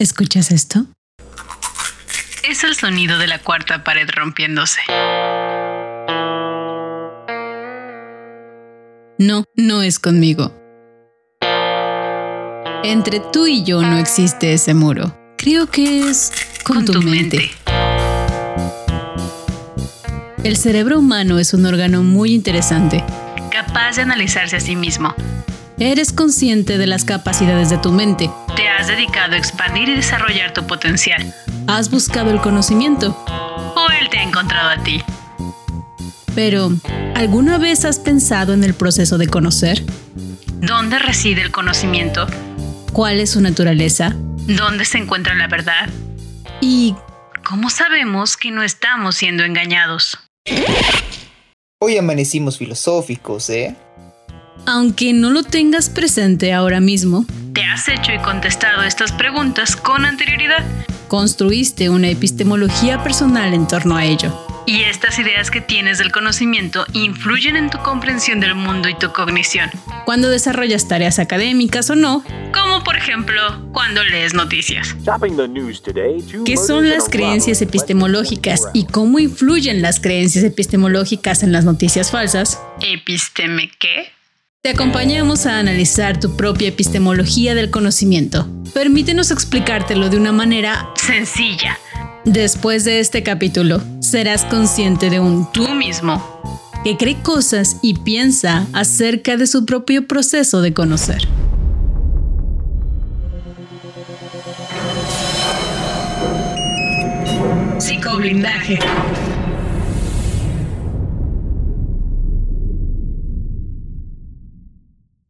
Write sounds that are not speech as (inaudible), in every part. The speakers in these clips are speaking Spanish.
¿Escuchas esto? Es el sonido de la cuarta pared rompiéndose. No, no es conmigo. Entre tú y yo no existe ese muro. Creo que es con, tu, mente. El cerebro humano es un órgano muy interesante. Capaz de analizarse a sí mismo. Eres consciente de las capacidades de tu mente. Has dedicado a expandir y desarrollar tu potencial. Has buscado el conocimiento. O él te ha encontrado a ti. Pero, ¿alguna vez has pensado en el proceso de conocer? ¿Dónde reside el conocimiento? ¿Cuál es su naturaleza? ¿Dónde se encuentra la verdad? ¿Y cómo sabemos que no estamos siendo engañados? Hoy amanecimos filosóficos, ¿eh? Aunque no lo tengas presente ahora mismo, te has hecho y contestado estas preguntas con anterioridad. Construiste una epistemología personal en torno a ello. Y estas ideas que tienes del conocimiento influyen en tu comprensión del mundo y tu cognición. Cuando desarrollas tareas académicas o no, como por ejemplo cuando lees noticias. ¿Qué son las creencias epistemológicas y cómo influyen las creencias epistemológicas en las noticias falsas? ¿Episteme qué? Te acompañamos a analizar tu propia epistemología del conocimiento. Permítenos explicártelo de una manera sencilla Después de este capítulo, serás consciente de un tú mismo que cree cosas y piensa acerca de su propio proceso de conocer. Psicoblindaje.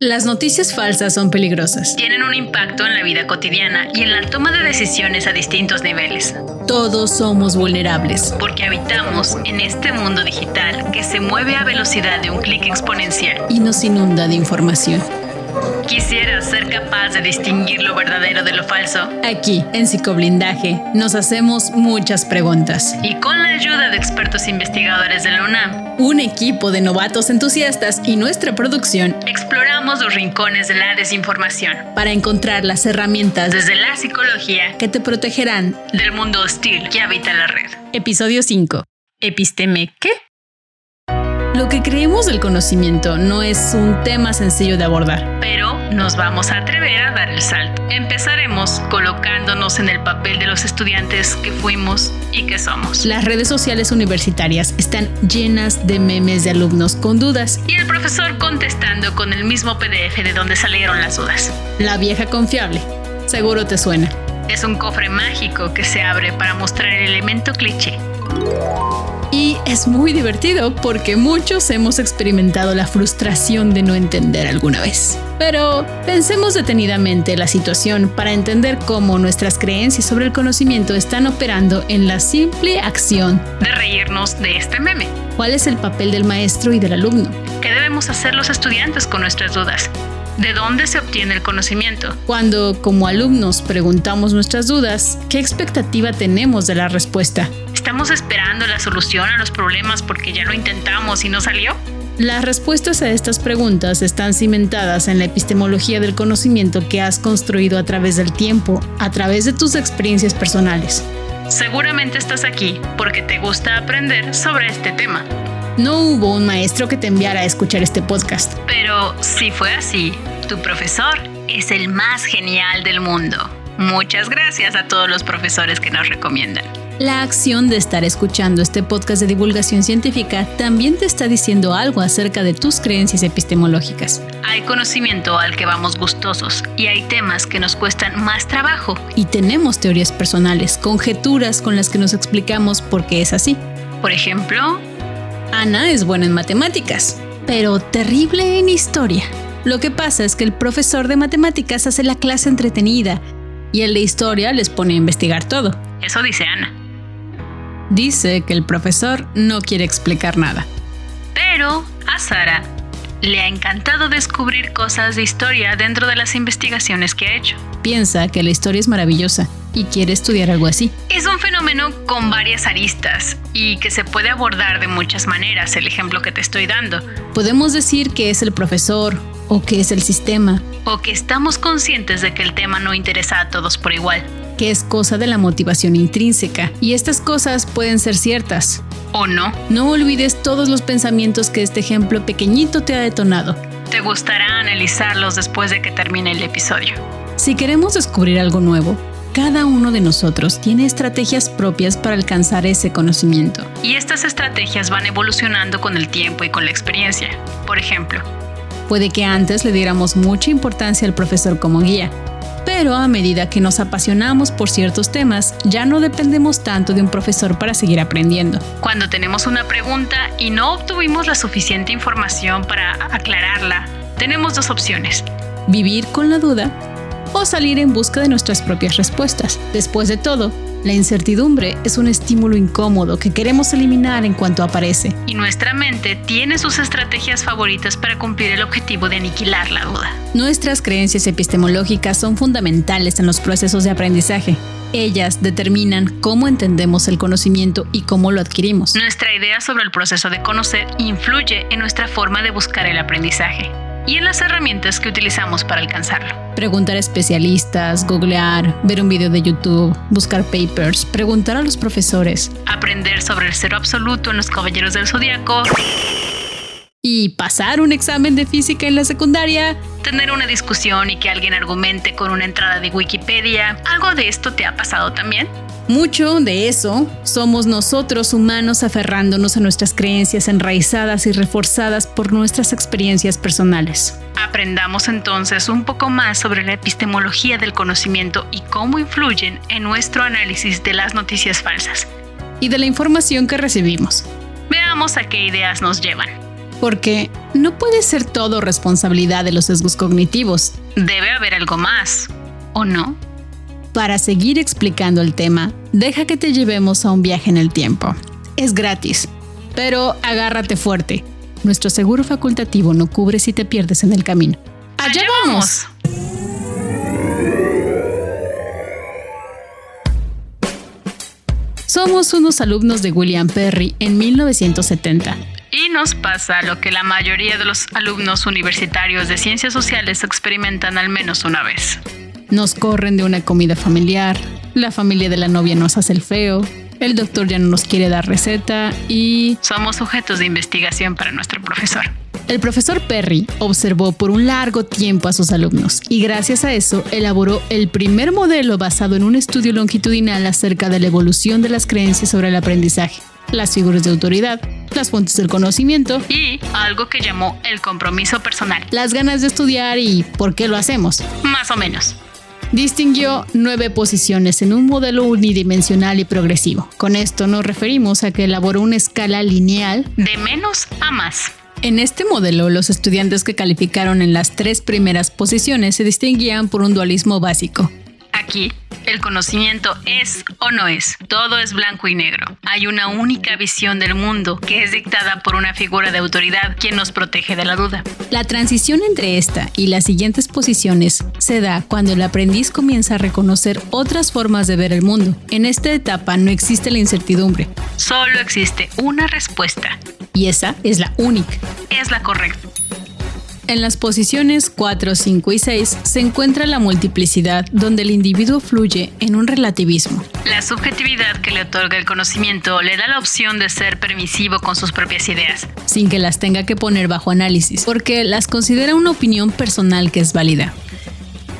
Las noticias falsas son peligrosas. Tienen un impacto en la vida cotidiana y en la toma de decisiones a distintos niveles. Todos somos vulnerables. Porque habitamos en este mundo digital que se mueve a velocidad de un clic exponencial. Y nos inunda de información. ¿Quisieras ser capaz de distinguir lo verdadero de lo falso? Aquí, en Psicoblindaje, nos hacemos muchas preguntas. Y con la ayuda de expertos investigadores de la UNAM, un equipo de novatos entusiastas y nuestra producción, exploramos los rincones de la desinformación para encontrar las herramientas desde la psicología que te protegerán del mundo hostil que habita la red. Episodio 5. Episteme ¿qué? Lo que creemos del conocimiento no es un tema sencillo de abordar. Pero nos vamos a atrever a dar el salto. Empezaremos colocándonos en el papel de los estudiantes que fuimos y que somos. Las redes sociales universitarias están llenas de memes de alumnos con dudas. Y el profesor contestando con el mismo PDF de donde salieron las dudas. La vieja confiable. Seguro te suena. Es un cofre mágico que se abre para mostrar el elemento cliché y es muy divertido porque muchos hemos experimentado la frustración de no entender alguna vez. Pero pensemos detenidamente la situación para entender cómo nuestras creencias sobre el conocimiento están operando en la simple acción de reírnos de este meme. ¿Cuál es el papel del maestro y del alumno? ¿Qué debemos hacer los estudiantes con nuestras dudas? ¿De dónde se obtiene el conocimiento? Cuando como alumnos preguntamos nuestras dudas, ¿qué expectativa tenemos de la respuesta? ¿Estamos esperando la solución a los problemas porque ya lo intentamos y no salió? Las respuestas a estas preguntas están cimentadas en la epistemología del conocimiento que has construido a través del tiempo, a través de tus experiencias personales. Seguramente estás aquí porque te gusta aprender sobre este tema. No hubo un maestro que te enviara a escuchar este podcast. Pero si fue así, tu profesor es el más genial del mundo. Muchas gracias a todos los profesores que nos recomiendan. La acción de estar escuchando este podcast de divulgación científica también te está diciendo algo acerca de tus creencias epistemológicas. Hay conocimiento al que vamos gustosos y hay temas que nos cuestan más trabajo. Y tenemos teorías personales, conjeturas con las que nos explicamos por qué es así. Por ejemplo, Ana es buena en matemáticas, pero terrible en historia. Lo que pasa es que el profesor de matemáticas hace la clase entretenida y el de historia les pone a investigar todo. Eso dice Ana. Dice que el profesor no quiere explicar nada. Pero a Sara le ha encantado descubrir cosas de historia dentro de las investigaciones que ha hecho. Piensa que la historia es maravillosa y quiere estudiar algo así. Es un fenómeno con varias aristas y que se puede abordar de muchas maneras, el ejemplo que te estoy dando. Podemos decir que es el profesor o que es el sistema. O que estamos conscientes de que el tema no interesa a todos por igual. que es cosa de la motivación intrínseca, y estas cosas pueden ser ciertas. ¿O no? No olvides todos los pensamientos que este ejemplo pequeñito te ha detonado. Te gustará analizarlos después de que termine el episodio. Si queremos descubrir algo nuevo, cada uno de nosotros tiene estrategias propias para alcanzar ese conocimiento. Y estas estrategias van evolucionando con el tiempo y con la experiencia. Por ejemplo, puede que antes le diéramos mucha importancia al profesor como guía, pero a medida que nos apasionamos por ciertos temas, ya no dependemos tanto de un profesor para seguir aprendiendo. Cuando tenemos una pregunta y no obtuvimos la suficiente información para aclararla, tenemos dos opciones. Vivir con la duda o salir en busca de nuestras propias respuestas. Después de todo, la incertidumbre es un estímulo incómodo que queremos eliminar en cuanto aparece. Y nuestra mente tiene sus estrategias favoritas para cumplir el objetivo de aniquilar la duda. Nuestras creencias epistemológicas son fundamentales en los procesos de aprendizaje. Ellas determinan cómo entendemos el conocimiento y cómo lo adquirimos. Nuestra idea sobre el proceso de conocer influye en nuestra forma de buscar el aprendizaje y en las herramientas que utilizamos para alcanzarlo. Preguntar a especialistas, googlear, ver un video de YouTube, buscar papers, preguntar a los profesores. Aprender sobre el cero absoluto en los Caballeros del Zodíaco. Y pasar un examen de física en la secundaria. Tener una discusión y que alguien argumente con una entrada de Wikipedia. ¿Algo de esto te ha pasado también? Mucho de eso somos nosotros humanos aferrándonos a nuestras creencias enraizadas y reforzadas por nuestras experiencias personales. Aprendamos entonces un poco más sobre la epistemología del conocimiento y cómo influyen en nuestro análisis de las noticias falsas. Y de la información que recibimos. Veamos a qué ideas nos llevan. Porque no puede ser todo responsabilidad de los sesgos cognitivos. Debe haber algo más, ¿o no? Para seguir explicando el tema, deja que te llevemos a un viaje en el tiempo. Es gratis, pero agárrate fuerte. Nuestro seguro facultativo no cubre si te pierdes en el camino. ¡Allá vamos! Somos unos alumnos de William Perry en 1970. Y nos pasa lo que la mayoría de los alumnos universitarios de ciencias sociales experimentan al menos una vez. Nos corren de una comida familiar, la familia de la novia nos hace el feo, el doctor ya no nos quiere dar receta y... Somos sujetos de investigación para nuestro profesor. El profesor Perry observó por un largo tiempo a sus alumnos y gracias a eso elaboró el primer modelo basado en un estudio longitudinal acerca de la evolución de las creencias sobre el aprendizaje, las figuras de autoridad, las fuentes del conocimiento y algo que llamó el compromiso personal. Las ganas de estudiar y por qué lo hacemos. Más o menos distinguió nueve posiciones en un modelo unidimensional y progresivo. Con esto nos referimos a que elaboró una escala lineal de menos a más. En este modelo, los estudiantes que calificaron en las tres primeras posiciones se distinguían por un dualismo básico. Aquí, el conocimiento es o no es, todo es blanco y negro. Hay una única visión del mundo que es dictada por una figura de autoridad quien nos protege de la duda. La transición entre esta y las siguientes posiciones se da cuando el aprendiz comienza a reconocer otras formas de ver el mundo. En esta etapa no existe la incertidumbre. Solo existe una respuesta. Y esa es la única. Es la correcta. En las posiciones 4, 5 y 6 se encuentra la multiplicidad, donde el individuo fluye en un relativismo. La subjetividad que le otorga el conocimiento le da la opción de ser permisivo con sus propias ideas, sin que las tenga que poner bajo análisis, porque las considera una opinión personal que es válida.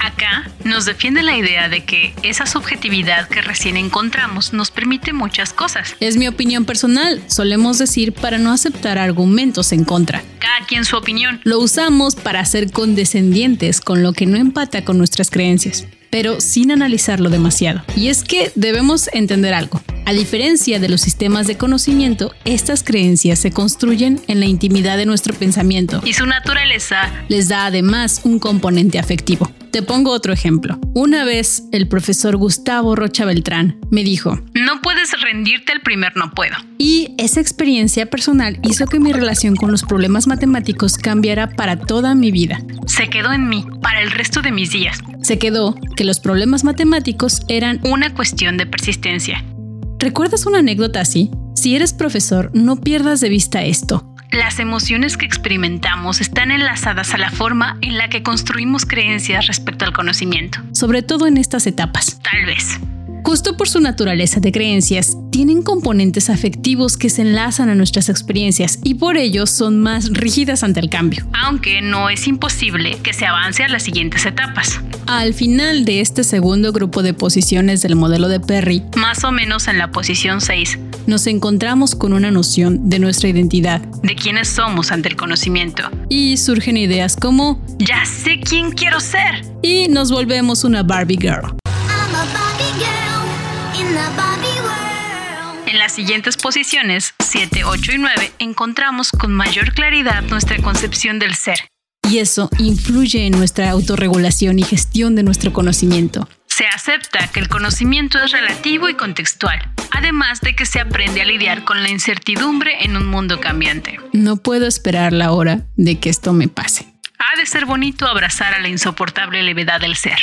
Acá nos defiende la idea de que esa subjetividad que recién encontramos nos permite muchas cosas. Es mi opinión personal, solemos decir para no aceptar argumentos en contra. Cada quien su opinión. Lo usamos para ser condescendientes con lo que no empata con nuestras creencias pero sin analizarlo demasiado. Y es que debemos entender algo. A diferencia de los sistemas de conocimiento, estas creencias se construyen en la intimidad de nuestro pensamiento. Y su naturaleza les da además un componente afectivo. Te pongo otro ejemplo. Una vez el profesor Gustavo Rocha Beltrán me dijo, no puedes rendirte al primer no puedo. Y esa experiencia personal hizo que mi relación con los problemas matemáticos cambiara para toda mi vida. Se quedó en mí para el resto de mis días. Se quedó que los problemas matemáticos eran una cuestión de persistencia. ¿Recuerdas una anécdota así? Si eres profesor, no pierdas de vista esto. las emociones que experimentamos están enlazadas a la forma en la que construimos creencias respecto al conocimiento. Sobre todo en estas etapas. Tal vez. Justo por su naturaleza de creencias, tienen componentes afectivos que se enlazan a nuestras experiencias y por ello son más rígidas ante el cambio. Aunque no es imposible que se avance a las siguientes etapas. Al final de este segundo grupo de posiciones del modelo de Perry, más o menos en la posición 6, nos encontramos con una noción de nuestra identidad, de quiénes somos ante el conocimiento. Y surgen ideas como, ya sé quién quiero ser. Y nos volvemos una Barbie Girl. En las siguientes posiciones, 7, 8 y 9, encontramos con mayor claridad nuestra concepción del ser. Y eso influye en nuestra autorregulación y gestión de nuestro conocimiento. Se acepta que el conocimiento es relativo y contextual, además de que se aprende a lidiar con la incertidumbre en un mundo cambiante. No puedo esperar la hora de que esto me pase. Ha de ser bonito abrazar a la insoportable levedad del ser.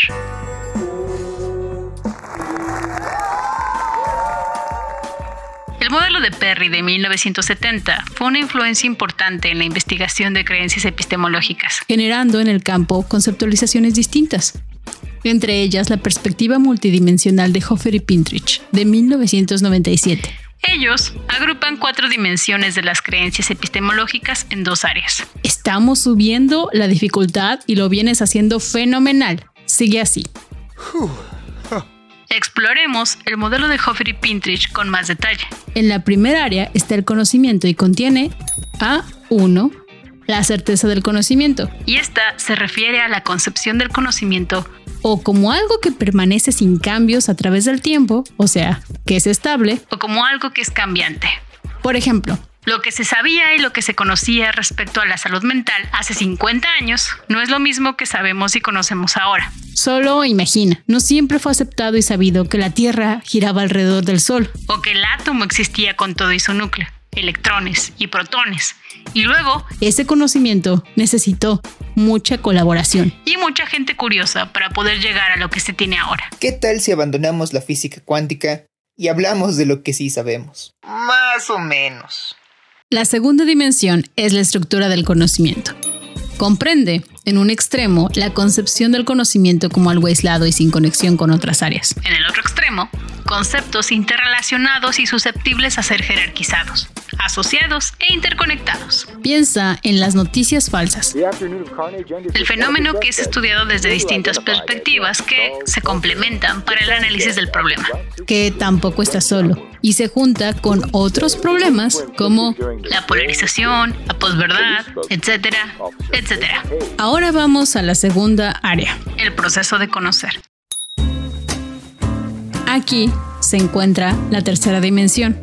El modelo de Perry de 1970 fue una influencia importante en la investigación de creencias epistemológicas, generando en el campo conceptualizaciones distintas, entre ellas la perspectiva multidimensional de Hoffer y Pintrich de 1997. Ellos agrupan cuatro dimensiones de las creencias epistemológicas en dos áreas. Estamos subiendo la dificultad y lo vienes haciendo fenomenal. Sigue así. Exploremos el modelo de Hoffer y Pintrich con más detalle. En la primera área está el conocimiento y contiene A1, la certeza del conocimiento. Y esta se refiere a la concepción del conocimiento o como algo que permanece sin cambios a través del tiempo, o sea, que es estable, o como algo que es cambiante. Por ejemplo, lo que se sabía y lo que se conocía respecto a la salud mental hace 50 años no es lo mismo que sabemos y conocemos ahora. Solo imagina, no siempre fue aceptado y sabido que la Tierra giraba alrededor del Sol. O que el átomo existía con todo y su núcleo, electrones y protones. Y luego... Ese conocimiento necesitó mucha colaboración. Y mucha gente curiosa para poder llegar a lo que se tiene ahora. ¿Qué tal si abandonamos la física cuántica y hablamos de lo que sí sabemos? Más o menos. La segunda dimensión es la estructura del conocimiento. Comprende, en un extremo, la concepción del conocimiento como algo aislado y sin conexión con otras áreas. En el otro extremo, conceptos interrelacionados y susceptibles a ser jerarquizados, asociados e interconectados. Piensa en las noticias falsas. El fenómeno que es estudiado desde distintas perspectivas que se complementan para el análisis del problema. Que tampoco está solo y se junta con otros problemas como la polarización, la posverdad, etcétera, etcétera. Ahora vamos a la segunda área. El proceso de conocer. Aquí se encuentra la tercera dimensión,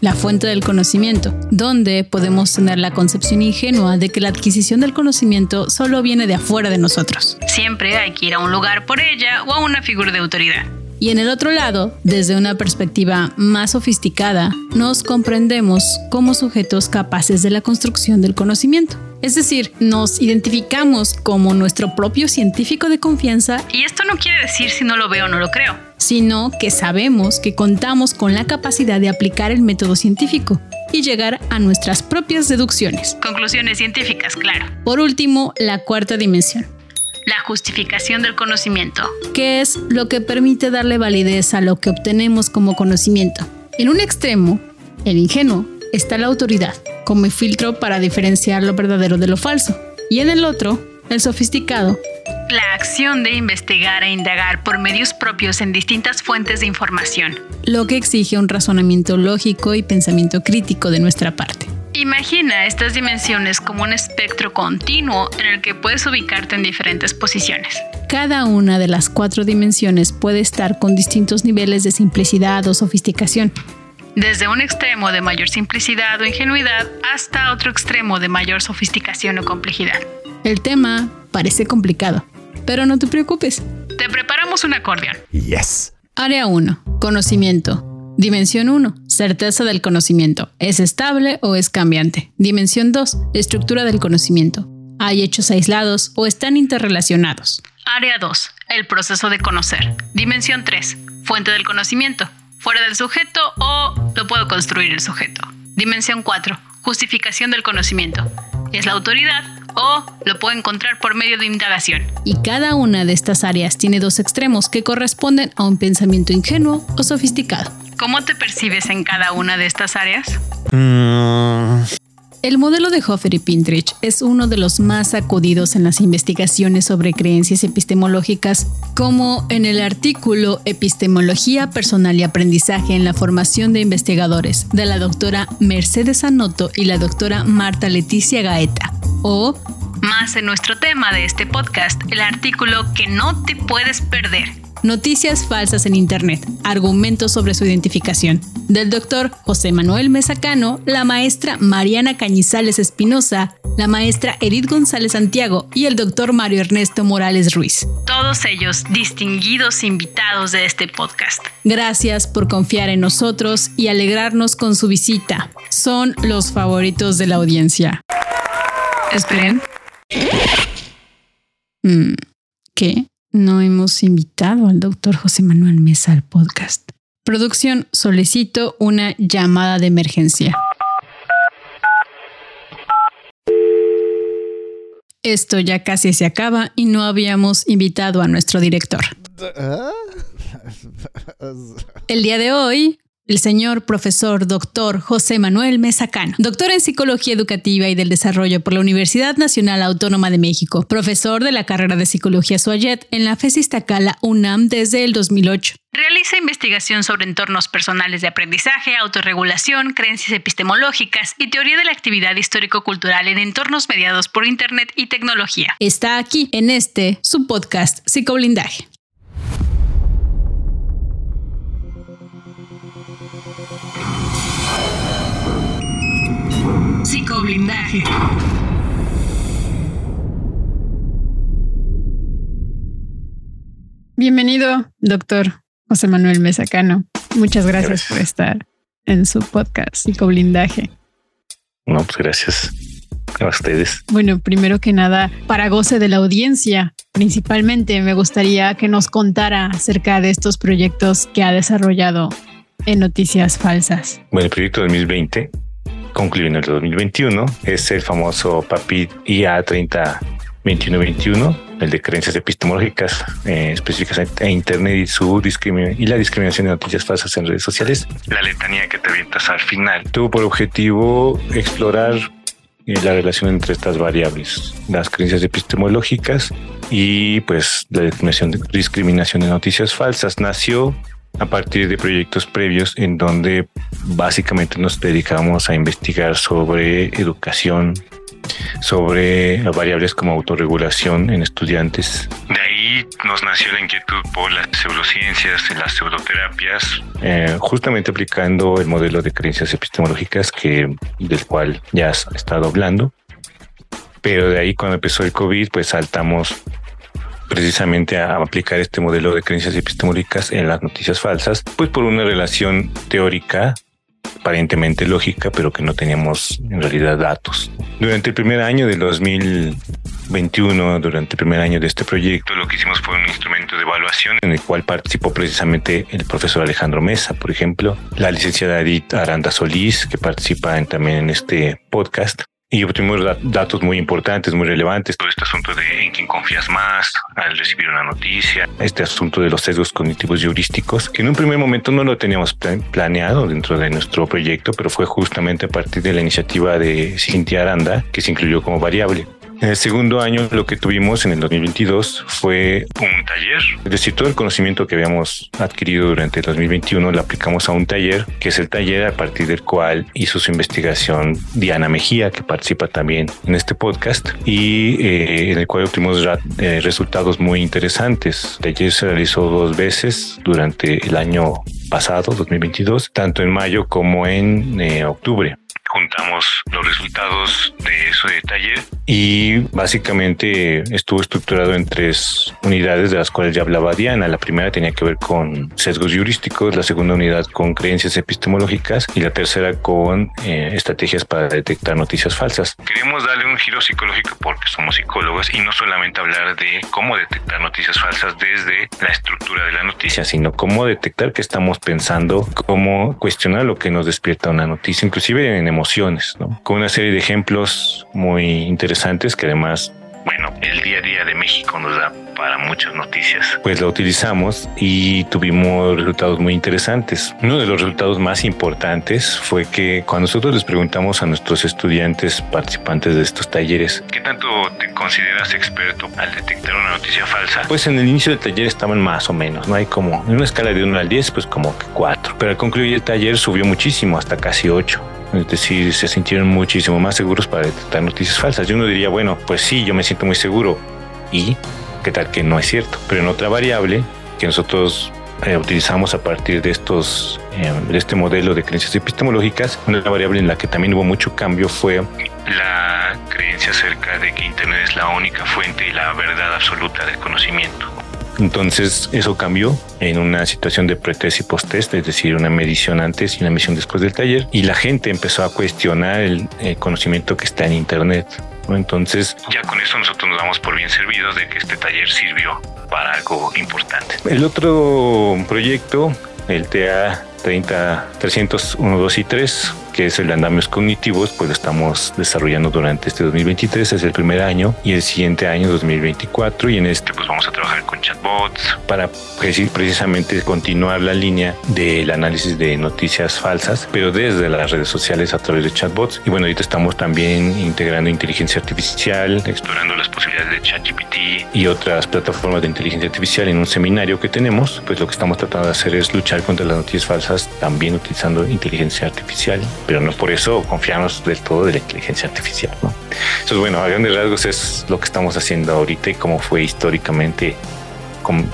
la fuente del conocimiento, donde podemos tener la concepción ingenua de que la adquisición del conocimiento solo viene de afuera de nosotros. Siempre hay que ir a un lugar por ella o a una figura de autoridad. Y en el otro lado, desde una perspectiva más sofisticada, nos comprendemos como sujetos capaces de la construcción del conocimiento. Es decir, nos identificamos como nuestro propio científico de confianza. Y esto no quiere decir si no lo veo o no lo creo. Sino que sabemos que contamos con la capacidad de aplicar el método científico y llegar a nuestras propias deducciones. Conclusiones científicas, claro. Por último, la cuarta dimensión. La justificación del conocimiento. Que es lo que permite darle validez a lo que obtenemos como conocimiento. En un extremo, el ingenuo, está la autoridad, como filtro para diferenciar lo verdadero de lo falso. Y en el otro, el sofisticado. La acción de investigar e indagar por medios propios en distintas fuentes de información. Lo que exige un razonamiento lógico y pensamiento crítico de nuestra parte. Imagina estas dimensiones como un espectro continuo en el que puedes ubicarte en diferentes posiciones. Cada una de las cuatro dimensiones puede estar con distintos niveles de simplicidad o sofisticación. Desde un extremo de mayor simplicidad o ingenuidad hasta otro extremo de mayor sofisticación o complejidad. El tema parece complicado, pero no te preocupes. Te preparamos un acordeón. Yes. Área 1. Conocimiento. Dimensión 1. Certeza del conocimiento. ¿Es estable o es cambiante? Dimensión 2. Estructura del conocimiento. ¿Hay hechos aislados o están interrelacionados? Área 2. El proceso de conocer. Dimensión 3. Fuente del conocimiento. Fuera del sujeto o lo puedo construir el sujeto. Dimensión 4. justificación del conocimiento. Es la autoridad o lo puedo encontrar por medio de indagación. Y cada una de estas áreas tiene dos extremos que corresponden a un pensamiento ingenuo o sofisticado. ¿Cómo te percibes en cada una de estas áreas? Mm. El modelo de Hofer y Pintrich es uno de los más acudidos en las investigaciones sobre creencias epistemológicas, como en el artículo Epistemología Personal y Aprendizaje en la Formación de Investigadores de la doctora Mercedes Anoto y la doctora Marta Leticia Gaeta, o más en nuestro tema de este podcast, el artículo que no te puedes perder Noticias falsas en Internet, argumentos sobre su identificación, del doctor José Manuel Mesacano, la maestra Mariana Cañizales Espinosa, la maestra Edith González Santiago y el doctor Mario Ernesto Morales Ruiz. Todos ellos distinguidos invitados de este podcast. Gracias por confiar en nosotros y alegrarnos con su visita. Son los favoritos de la audiencia. Esperen. Mm, ¿Qué? No hemos invitado al doctor José Manuel Mesa al podcast. Producción, solicito una llamada de emergencia. Esto ya casi se acaba y no habíamos invitado a nuestro director. (laughs) El día de hoy el señor profesor doctor José Manuel Mesacano, doctor en Psicología Educativa y del Desarrollo por la Universidad Nacional Autónoma de México, profesor de la carrera de Psicología Suayet en la FES Iztacala UNAM desde el 2008. Realiza investigación sobre entornos personales de aprendizaje, autorregulación, creencias epistemológicas y teoría de la actividad histórico-cultural en entornos mediados por Internet y tecnología. Está aquí en este, su podcast Psicoblindaje. Psicoblindaje. Bienvenido, doctor José Manuel Mesacano. Muchas gracias, por estar en su podcast Psicoblindaje. No, pues gracias a ustedes. Bueno, primero que nada, para goce de la audiencia, principalmente me gustaría que nos contara acerca de estos proyectos que ha desarrollado en Noticias Falsas. Bueno, el proyecto 2020 concluyó en el 2021. Es el famoso PAPID IA 30 21 el de creencias epistemológicas eh, específicas en Internet y su y la discriminación de noticias falsas en redes sociales. La letanía que te avientas al final tuvo por objetivo explorar eh, la relación entre estas variables, las creencias epistemológicas y pues la discriminación de, discriminación de noticias falsas. Nació a partir de proyectos previos en donde básicamente nos dedicamos a investigar sobre educación, sobre variables como autorregulación en estudiantes. De ahí nos nació la inquietud por las pseudociencias, las pseudoterapias, eh, justamente aplicando el modelo de creencias epistemológicas que, del cual ya has estado hablando. Pero de ahí cuando empezó el COVID, pues saltamos precisamente a aplicar este modelo de creencias epistemológicas en las noticias falsas, pues por una relación teórica aparentemente lógica, pero que no teníamos en realidad datos. Durante el primer año del 2021, durante el primer año de este proyecto, lo que hicimos fue un instrumento de evaluación en el cual participó precisamente el profesor Alejandro Mesa, por ejemplo, la licenciada Edith Aranda Solís, que participa también en este podcast, y obtuvimos datos muy importantes, muy relevantes. Todo este asunto de en quién confías más al recibir una noticia, este asunto de los sesgos cognitivos y heurísticos, que en un primer momento no lo teníamos planeado dentro de nuestro proyecto, pero fue justamente a partir de la iniciativa de Cintia Aranda que se incluyó como variable. En el segundo año lo que tuvimos en el 2022 fue un taller. Es decir, todo el conocimiento que habíamos adquirido durante el 2021 lo aplicamos a un taller, que es el taller a partir del cual hizo su investigación Diana Mejía, que participa también en este podcast, y eh, en el cual obtuvimos eh, resultados muy interesantes. El taller se realizó dos veces durante el año pasado, 2022, tanto en mayo como en eh, octubre juntamos los resultados de ese taller y básicamente estuvo estructurado en tres unidades de las cuales ya hablaba Diana. La primera tenía que ver con sesgos heurísticos, la segunda unidad con creencias epistemológicas y la tercera con eh, estrategias para detectar noticias falsas. Queremos darle un giro psicológico porque somos psicólogos y no solamente hablar de cómo detectar noticias falsas desde la estructura de la noticia, sino cómo detectar qué estamos pensando, cómo cuestionar lo que nos despierta una noticia, inclusive en emociones, ¿no? con una serie de ejemplos muy interesantes que además bueno, el día a día de México nos da para muchas noticias. Pues lo utilizamos y tuvimos resultados muy interesantes. Uno de los resultados más importantes fue que cuando nosotros les preguntamos a nuestros estudiantes participantes de estos talleres, ¿qué tanto te consideras experto al detectar una noticia falsa? Pues en el inicio del taller estaban más o menos, no hay como en una escala de 1 al 10, pues como que 4. Pero al concluir el taller subió muchísimo, hasta casi 8. Es decir, se sintieron muchísimo más seguros para detectar noticias falsas. Yo uno diría, bueno, pues sí, yo me siento muy seguro. ¿Y qué tal que no es cierto? Pero en otra variable que nosotros eh, utilizamos a partir de estos eh, de este modelo de creencias epistemológicas, una variable en la que también hubo mucho cambio fue la creencia acerca de que Internet es la única fuente y la verdad absoluta del conocimiento. Entonces eso cambió en una situación de pretest y post-test, es decir, una medición antes y una medición después del taller, y la gente empezó a cuestionar el, conocimiento que está en Internet. Entonces ya con eso nosotros nos damos por bien servidos de que este taller sirvió para algo importante. El otro proyecto, el TA 30, 301, 2 y 3, que es el de andamios cognitivos, pues estamos desarrollando durante este 2023, es el primer año, y el siguiente año, 2024, y en este pues vamos a trabajar con chatbots para precisamente continuar la línea del análisis de noticias falsas, pero desde las redes sociales a través de chatbots. Y bueno, ahorita estamos también integrando inteligencia artificial, explorando las posibilidades de ChatGPT y otras plataformas de inteligencia artificial en un seminario que tenemos, pues lo que estamos tratando de hacer es luchar contra las noticias falsas también utilizando inteligencia artificial pero no por eso confiamos del todo de la inteligencia artificial. ¿no? Entonces, bueno, a grandes rasgos es lo que estamos haciendo ahorita y cómo fue históricamente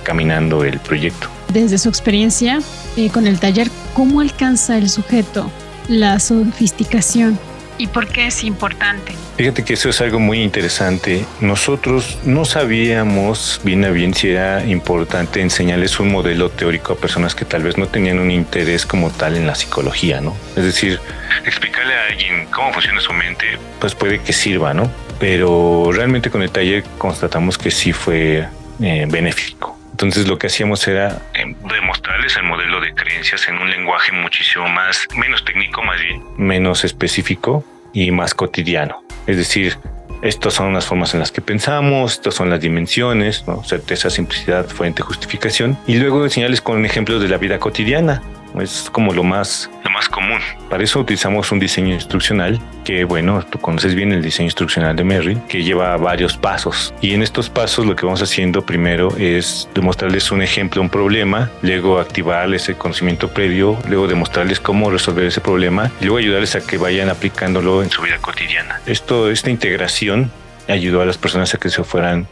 caminando el proyecto. Desde su experiencia eh, con el taller, ¿cómo alcanza el sujeto la sofisticación ¿Y por qué es importante? Fíjate que eso es algo muy interesante. Nosotros no sabíamos bien a bien si era importante enseñarles un modelo teórico a personas que tal vez no tenían un interés como tal en la psicología, ¿no? Es decir, explicarle a alguien cómo funciona su mente, pues puede que sirva, ¿no? Pero realmente con el taller constatamos que sí fue eh, benéfico. Entonces lo que hacíamos era em, demostrarles el modelo de creencias en un lenguaje muchísimo más, menos técnico más bien, menos específico y más cotidiano. Es decir, estas son las formas en las que pensamos, estas son las dimensiones, ¿no? certeza, simplicidad, fuente, justificación. Y luego enseñarles con ejemplos de la vida cotidiana, es como lo más, lo más común. Para eso utilizamos un diseño instruccional que, bueno, tú conoces bien el diseño instruccional de Merrill, que lleva varios pasos. Y en estos pasos lo que vamos haciendo primero es demostrarles un ejemplo, un problema, luego activarles el conocimiento previo, luego demostrarles cómo resolver ese problema y luego ayudarles a que vayan aplicándolo en su vida cotidiana. Esto, esta integración ayudó a las personas a que se fueran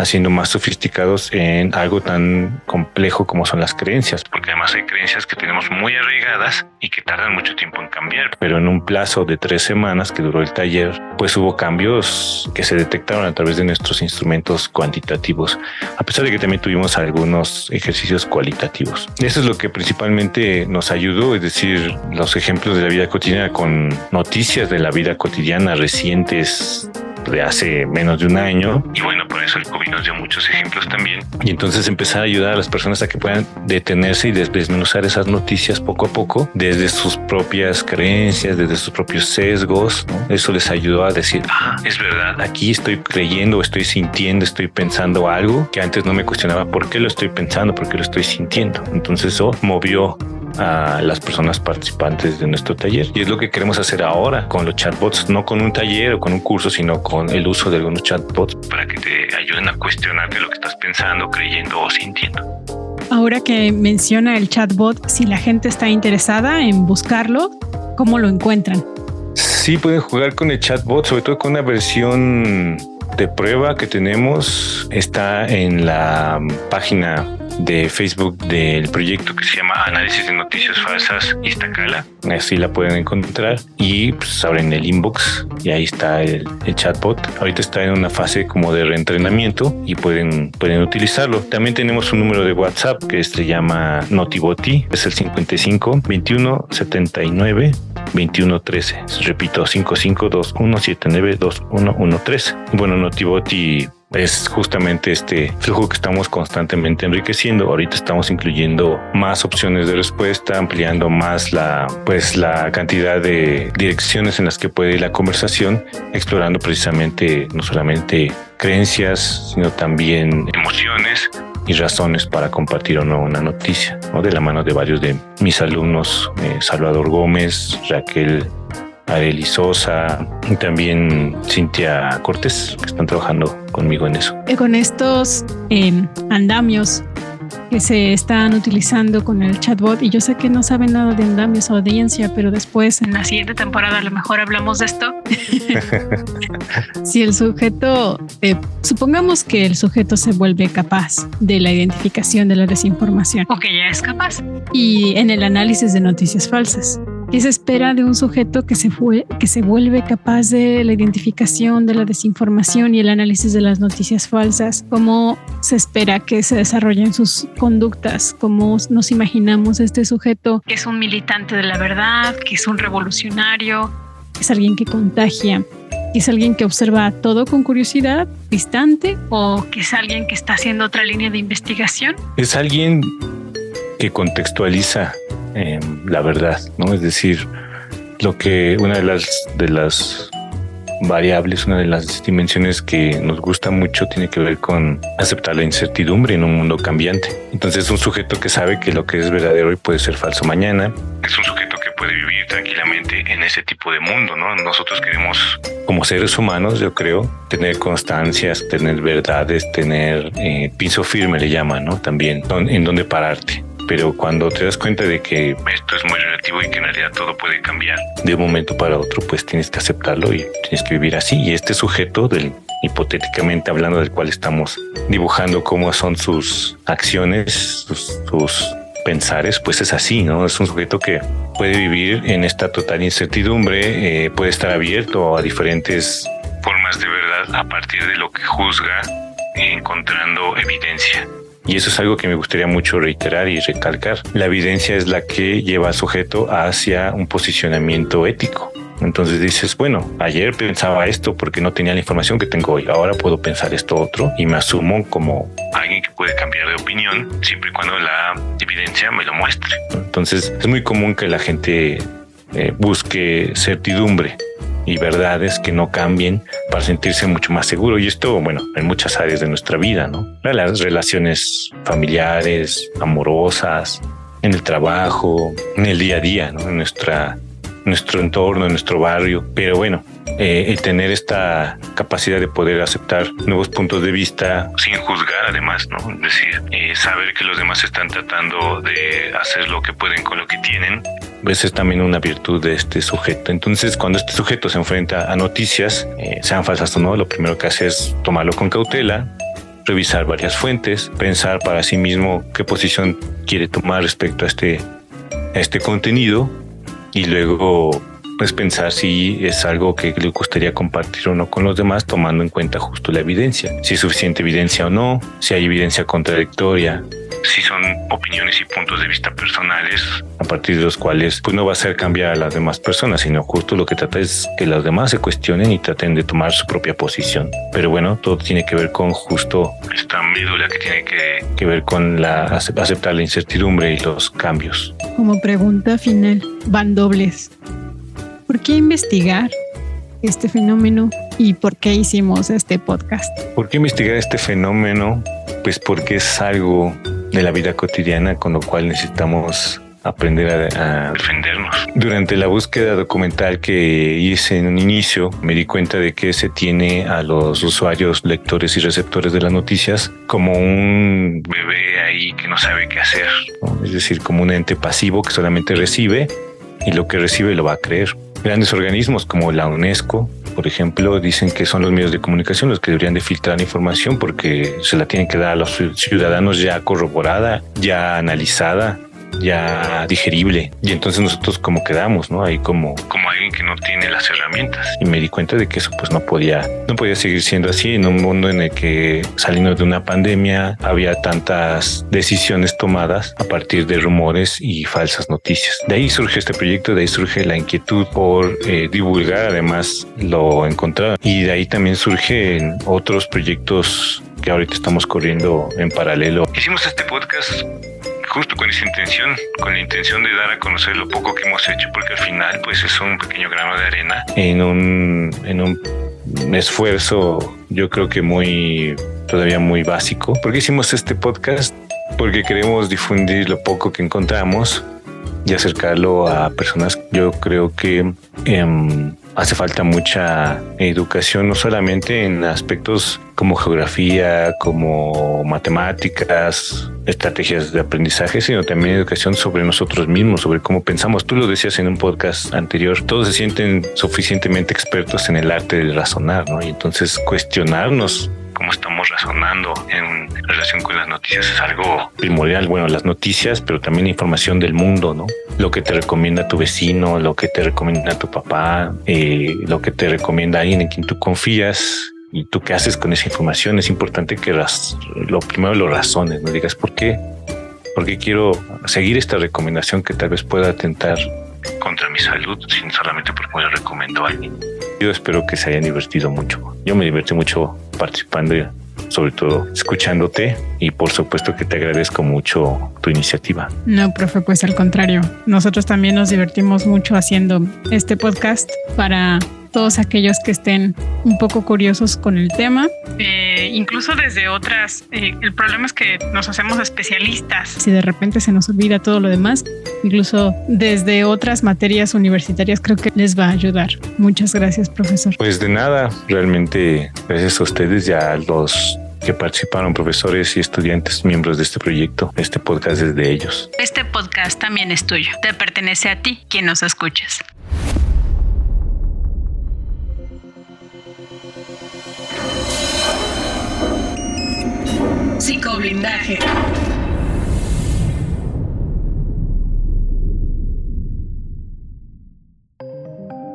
haciendo más sofisticados en algo tan complejo como son las creencias, porque además hay creencias que tenemos muy arraigadas y que tardan mucho tiempo en cambiar, pero en un plazo de tres semanas que duró el taller, pues hubo cambios que se detectaron a través de nuestros instrumentos cuantitativos, a pesar de que también tuvimos algunos ejercicios cualitativos. Eso es lo que principalmente nos ayudó, es decir, los ejemplos de la vida cotidiana con noticias de la vida cotidiana recientes de hace menos de un año. Y bueno, por eso el COVID nos dio muchos ejemplos también. Y entonces empezar a ayudar a las personas a que puedan detenerse y desmenuzar esas noticias poco a poco desde sus propias creencias, desde sus propios sesgos. Eso les ayudó a decir, ah, es verdad, aquí estoy creyendo, estoy sintiendo, estoy pensando algo que antes no me cuestionaba por qué lo estoy pensando, por qué lo estoy sintiendo. Entonces eso movió a las personas participantes de nuestro taller. Y es lo que queremos hacer ahora con los chatbots, no con un taller o con un curso, sino con el uso de algunos chatbots para que te ayuden a cuestionarte lo que estás pensando, creyendo o sintiendo. Ahora que menciona el chatbot, si la gente está interesada en buscarlo, ¿cómo lo encuentran? Sí, pueden jugar con el chatbot, sobre todo con una versión de prueba que tenemos. Está en la página de Facebook del proyecto que se llama Análisis de Noticias Falsas Iztacala. Así la pueden encontrar y pues abren el inbox y ahí está el, chatbot. Ahorita está en una fase como de reentrenamiento y pueden, pueden utilizarlo. También tenemos un número de WhatsApp que se llama Notiboti, es el 55 21 79 21 13. Repito, 55 21 79 21 13. Bueno, Notiboti es justamente este flujo que estamos constantemente enriqueciendo. Ahorita estamos incluyendo más opciones de respuesta, ampliando más la, pues, la cantidad de direcciones en las que puede ir la conversación, explorando precisamente no solamente creencias, sino también emociones y razones para compartir o no una noticia, ¿no? de la mano de varios de mis alumnos, eh, Salvador Gómez, Raquel Areli Sosa y también Cintia Cortés, que están trabajando conmigo en eso. Y con estos em, andamios que se están utilizando con el chatbot y yo sé que no saben nada de andamios o audiencia, pero después en la siguiente temporada a lo mejor hablamos de esto. (laughs) si el sujeto, eh, supongamos que el sujeto se vuelve capaz de la identificación de la desinformación. O que ya es capaz. Y en el análisis de noticias falsas. ¿Qué se espera de un sujeto que se, fue, que se vuelve capaz de la identificación de la desinformación y el análisis de las noticias falsas? ¿Cómo se espera que se desarrollen sus conductas? ¿Cómo nos imaginamos este sujeto? Que es un militante de la verdad, que es un revolucionario. Es alguien que contagia. ¿Es alguien que observa todo con curiosidad, distante? ¿O que es alguien que está haciendo otra línea de investigación? Es alguien que contextualiza eh, la verdad, ¿no? Es decir, lo que una de las de las variables, una de las dimensiones que nos gusta mucho tiene que ver con aceptar la incertidumbre en un mundo cambiante. Entonces, es un sujeto que sabe que lo que es verdadero hoy puede ser falso mañana. Es un sujeto que puede vivir tranquilamente en ese tipo de mundo, ¿no? Nosotros queremos, como seres humanos, yo creo, tener constancias, tener verdades, tener eh, piso firme, le llaman, ¿no? También, en donde pararte pero cuando te das cuenta de que esto es muy relativo y que en realidad todo puede cambiar de un momento para otro, pues tienes que aceptarlo y tienes que vivir así. Y este sujeto del hipotéticamente hablando del cual estamos dibujando cómo son sus acciones, sus, pensares, pues es así, ¿no? Es un sujeto que puede vivir en esta total incertidumbre, eh, puede estar abierto a diferentes formas de verdad a partir de lo que juzga, encontrando evidencia. Y eso es algo que me gustaría mucho reiterar y recalcar. La evidencia es la que lleva al sujeto hacia un posicionamiento ético. Entonces dices, bueno, ayer pensaba esto porque no tenía la información que tengo hoy. Ahora puedo pensar esto otro y me asumo como alguien que puede cambiar de opinión siempre y cuando la evidencia me lo muestre. Entonces es muy común que la gente eh, busque certidumbre y verdades que no cambien para sentirse mucho más seguro. Y esto, bueno, en muchas áreas de nuestra vida, ¿no? Las relaciones familiares, amorosas, en el trabajo, en el día a día, ¿no? En nuestra, nuestro entorno, en nuestro barrio. Pero bueno, eh, el tener esta capacidad de poder aceptar nuevos puntos de vista sin juzgar además, ¿no? Es decir, eh, saber que los demás están tratando de hacer lo que pueden con lo que tienen esa es también una virtud de este sujeto. Entonces, cuando este sujeto se enfrenta a noticias, eh, sean falsas o no, lo primero que hace es tomarlo con cautela, revisar varias fuentes, pensar para sí mismo qué posición quiere tomar respecto a este, a este contenido y luego pues pensar si es algo que le gustaría compartir o no con los demás, tomando en cuenta justo la evidencia, si es suficiente evidencia o no, si hay evidencia contradictoria, si son opiniones y puntos de vista personales a partir de los cuales pues no va a ser cambiar a las demás personas, sino justo lo que trata es que las demás se cuestionen y traten de tomar su propia posición. Pero bueno, todo tiene que ver con justo esta médula que tiene que, que ver con la aceptar la incertidumbre y los cambios. Como pregunta final, van dobles. ¿Por qué investigar este fenómeno y por qué hicimos este podcast? ¿Por qué investigar este fenómeno? Pues porque es algo de la vida cotidiana, con lo cual necesitamos aprender a, defendernos. Durante la búsqueda documental que hice en un inicio, me di cuenta de que se tiene a los usuarios, lectores y receptores de las noticias como un bebé ahí que no sabe qué hacer, es decir, como un ente pasivo que solamente recibe y lo que recibe lo va a creer. Grandes organismos como la UNESCO, por ejemplo, dicen que son los medios de comunicación los que deberían de filtrar la información porque se la tienen que dar a los ciudadanos ya corroborada, ya analizada ya digerible. Y entonces nosotros como quedamos, ¿no? Ahí como, como alguien que no tiene las herramientas. Y me di cuenta de que eso pues no podía, no podía seguir siendo así en un mundo en el que saliendo de una pandemia había tantas decisiones tomadas a partir de rumores y falsas noticias. De ahí surge este proyecto, de ahí surge la inquietud por eh, divulgar además lo encontrado. Y de ahí también surgen otros proyectos que ahorita estamos corriendo en paralelo. Hicimos este podcast justo con esa intención, con la intención de dar a conocer lo poco que hemos hecho, porque al final pues es un pequeño grano de arena en un, en un esfuerzo yo creo que muy todavía muy básico. ¿Por qué hicimos este podcast? Porque queremos difundir lo poco que encontramos y acercarlo a personas. Yo creo que eh, hace falta mucha educación, no solamente en aspectos como geografía, como matemáticas, estrategias de aprendizaje, sino también educación sobre nosotros mismos, sobre cómo pensamos. Tú lo decías en un podcast anterior, todos se sienten suficientemente expertos en el arte de razonar, ¿no? Y entonces cuestionarnos cómo estamos razonando en relación con las noticias es algo primordial. Bueno, las noticias, pero también información del mundo, ¿no? Lo que te recomienda tu vecino, lo que te recomienda tu papá, eh, lo que te recomienda alguien en quien tú confías. Y tú qué haces con esa información, es importante que lo primero lo razones, no digas por qué, por qué quiero seguir esta recomendación que tal vez pueda atentar contra mi salud, sin solamente porque me lo recomendó alguien. Yo espero que se hayan divertido mucho. Yo me divertí mucho participando, sobre todo escuchándote y por supuesto que te agradezco mucho tu iniciativa. No, profe, pues al contrario. Nosotros también nos divertimos mucho haciendo este podcast para todos aquellos que estén un poco curiosos con el tema. Eh, incluso desde otras, eh, el problema es que nos hacemos especialistas. Si de repente se nos olvida todo lo demás, incluso desde otras materias universitarias creo que les va a ayudar. Muchas gracias, profesor. Pues de nada, realmente gracias a ustedes y a los que participaron profesores y estudiantes miembros de este proyecto. Este podcast es de ellos. Este podcast también es tuyo. Te pertenece a ti, quien nos escuchas. Psicoblindaje.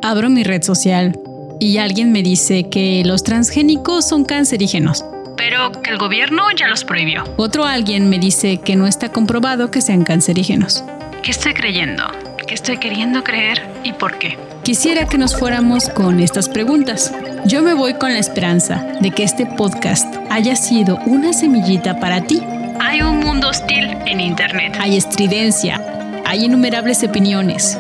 Abro mi red social y alguien me dice que los transgénicos son cancerígenos. Pero que el gobierno ya los prohibió. Otro alguien me dice que no está comprobado que sean cancerígenos. ¿Qué estoy creyendo? ¿Qué estoy queriendo creer y por qué? Quisiera que nos fuéramos con estas preguntas. Yo me voy con la esperanza de que este podcast haya sido una semillita para ti. Hay un mundo hostil en Internet. Hay estridencia, hay innumerables opiniones.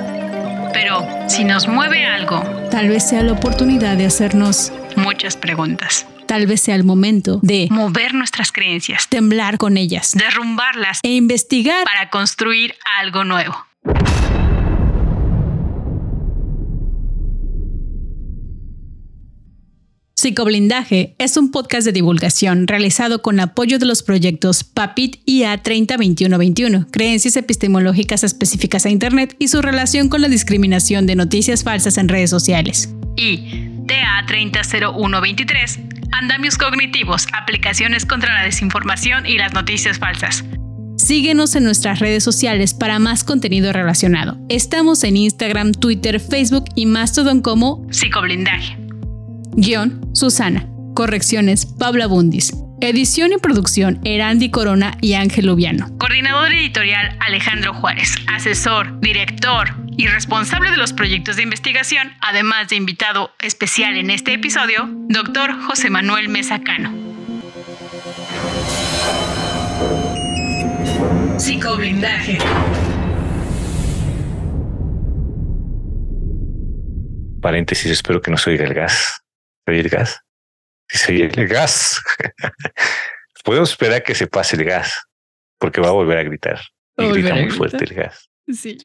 Pero si nos mueve algo, tal vez sea la oportunidad de hacernos muchas preguntas. Tal vez sea el momento de mover nuestras creencias, temblar con ellas, derrumbarlas e investigar para construir algo nuevo. Psicoblindaje es un podcast de divulgación realizado con apoyo de los proyectos PAPIT IA 302121, creencias epistemológicas específicas a Internet y su relación con la discriminación de noticias falsas en redes sociales. Y TA 300123, andamios cognitivos, aplicaciones contra la desinformación y las noticias falsas. Síguenos en nuestras redes sociales para más contenido relacionado. Estamos en Instagram, Twitter, Facebook y Mastodon como Psicoblindaje. Guión, Susana. Correcciones, Pablo Bundis. Edición y producción, Erandi Corona y Ángel Lubiano. Coordinador editorial, Alejandro Juárez. Asesor, director y responsable de los proyectos de investigación, además de invitado especial en este episodio, doctor José Manuel Mesacano. Psicoblindaje. Paréntesis, espero que no se oiga el gas. ¿Se oye el gas? (laughs) Se oye el gas. Podemos esperar que se pase el gas, porque va a volver a gritar. Y grita muy fuerte el gas. Sí.